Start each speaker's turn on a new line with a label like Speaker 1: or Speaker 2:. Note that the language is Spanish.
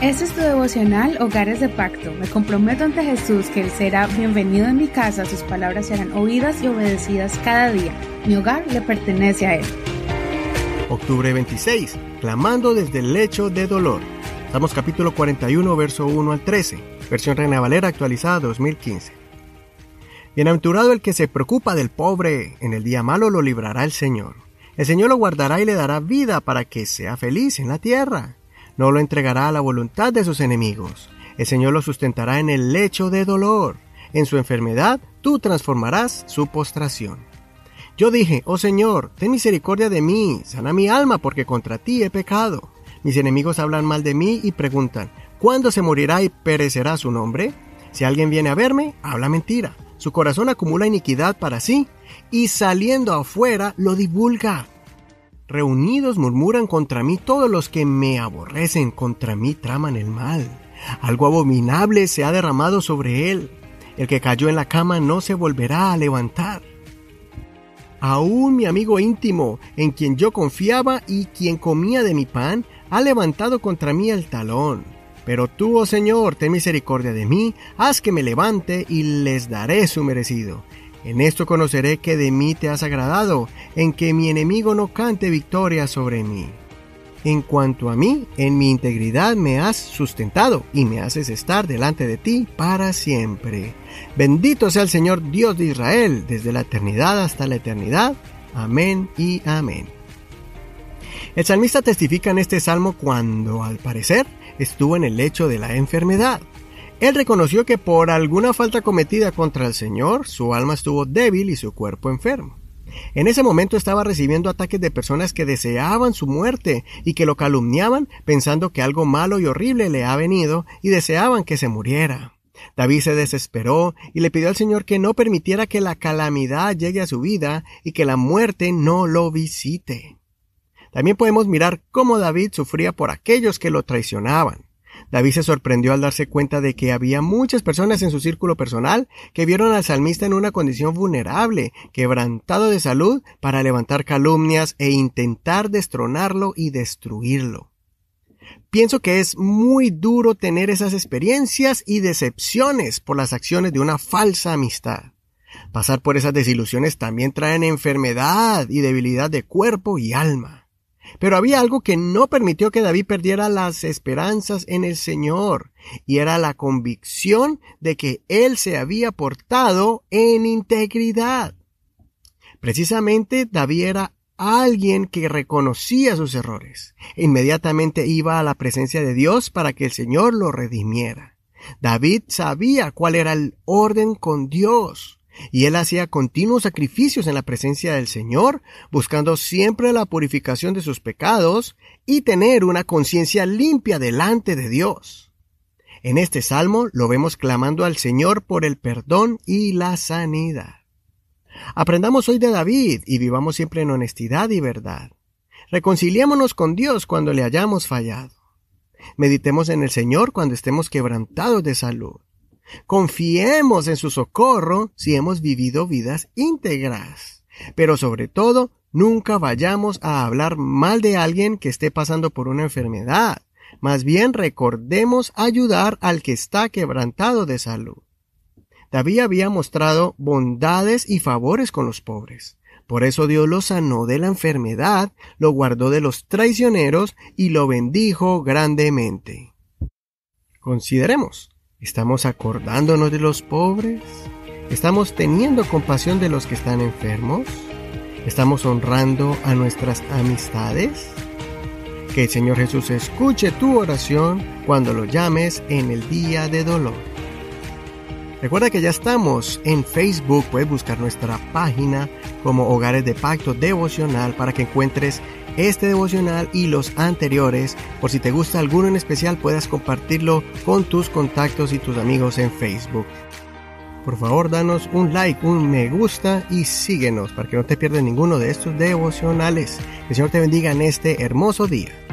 Speaker 1: Este es tu devocional Hogares de Pacto. Me comprometo ante Jesús que Él será bienvenido en mi casa, sus palabras serán oídas y obedecidas cada día. Mi hogar le pertenece a Él.
Speaker 2: Octubre 26. Clamando desde el lecho de dolor. Estamos capítulo 41, verso 1 al 13. Versión Reina Valera actualizada 2015. Bienaventurado el que se preocupa del pobre, en el día malo lo librará el Señor. El Señor lo guardará y le dará vida para que sea feliz en la tierra no lo entregará a la voluntad de sus enemigos. El Señor lo sustentará en el lecho de dolor. En su enfermedad tú transformarás su postración. Yo dije, oh Señor, ten misericordia de mí, sana mi alma, porque contra ti he pecado. Mis enemigos hablan mal de mí y preguntan, ¿cuándo se morirá y perecerá su nombre? Si alguien viene a verme, habla mentira. Su corazón acumula iniquidad para sí, y saliendo afuera lo divulga. Reunidos murmuran contra mí todos los que me aborrecen, contra mí traman el mal. Algo abominable se ha derramado sobre él. El que cayó en la cama no se volverá a levantar. Aún mi amigo íntimo, en quien yo confiaba y quien comía de mi pan, ha levantado contra mí el talón. Pero tú, oh Señor, ten misericordia de mí, haz que me levante y les daré su merecido. En esto conoceré que de mí te has agradado, en que mi enemigo no cante victoria sobre mí. En cuanto a mí, en mi integridad me has sustentado y me haces estar delante de ti para siempre. Bendito sea el Señor Dios de Israel, desde la eternidad hasta la eternidad. Amén y amén. El salmista testifica en este salmo cuando, al parecer, estuvo en el lecho de la enfermedad. Él reconoció que por alguna falta cometida contra el Señor, su alma estuvo débil y su cuerpo enfermo. En ese momento estaba recibiendo ataques de personas que deseaban su muerte y que lo calumniaban pensando que algo malo y horrible le ha venido y deseaban que se muriera. David se desesperó y le pidió al Señor que no permitiera que la calamidad llegue a su vida y que la muerte no lo visite. También podemos mirar cómo David sufría por aquellos que lo traicionaban. David se sorprendió al darse cuenta de que había muchas personas en su círculo personal que vieron al salmista en una condición vulnerable, quebrantado de salud, para levantar calumnias e intentar destronarlo y destruirlo. Pienso que es muy duro tener esas experiencias y decepciones por las acciones de una falsa amistad. Pasar por esas desilusiones también traen enfermedad y debilidad de cuerpo y alma. Pero había algo que no permitió que David perdiera las esperanzas en el Señor, y era la convicción de que él se había portado en integridad. Precisamente David era alguien que reconocía sus errores. Inmediatamente iba a la presencia de Dios para que el Señor lo redimiera. David sabía cuál era el orden con Dios y él hacía continuos sacrificios en la presencia del Señor, buscando siempre la purificación de sus pecados y tener una conciencia limpia delante de Dios. En este salmo lo vemos clamando al Señor por el perdón y la sanidad. Aprendamos hoy de David y vivamos siempre en honestidad y verdad. Reconciliémonos con Dios cuando le hayamos fallado. Meditemos en el Señor cuando estemos quebrantados de salud. Confiemos en su socorro si hemos vivido vidas íntegras. Pero sobre todo, nunca vayamos a hablar mal de alguien que esté pasando por una enfermedad. Más bien recordemos ayudar al que está quebrantado de salud. David había mostrado bondades y favores con los pobres. Por eso Dios lo sanó de la enfermedad, lo guardó de los traicioneros y lo bendijo grandemente. Consideremos. ¿Estamos acordándonos de los pobres? ¿Estamos teniendo compasión de los que están enfermos? ¿Estamos honrando a nuestras amistades? Que el Señor Jesús escuche tu oración cuando lo llames en el día de dolor. Recuerda que ya estamos en Facebook, puedes buscar nuestra página como Hogares de Pacto Devocional para que encuentres este devocional y los anteriores. Por si te gusta alguno en especial, puedas compartirlo con tus contactos y tus amigos en Facebook. Por favor, danos un like, un me gusta y síguenos para que no te pierdas ninguno de estos devocionales. Que el Señor te bendiga en este hermoso día.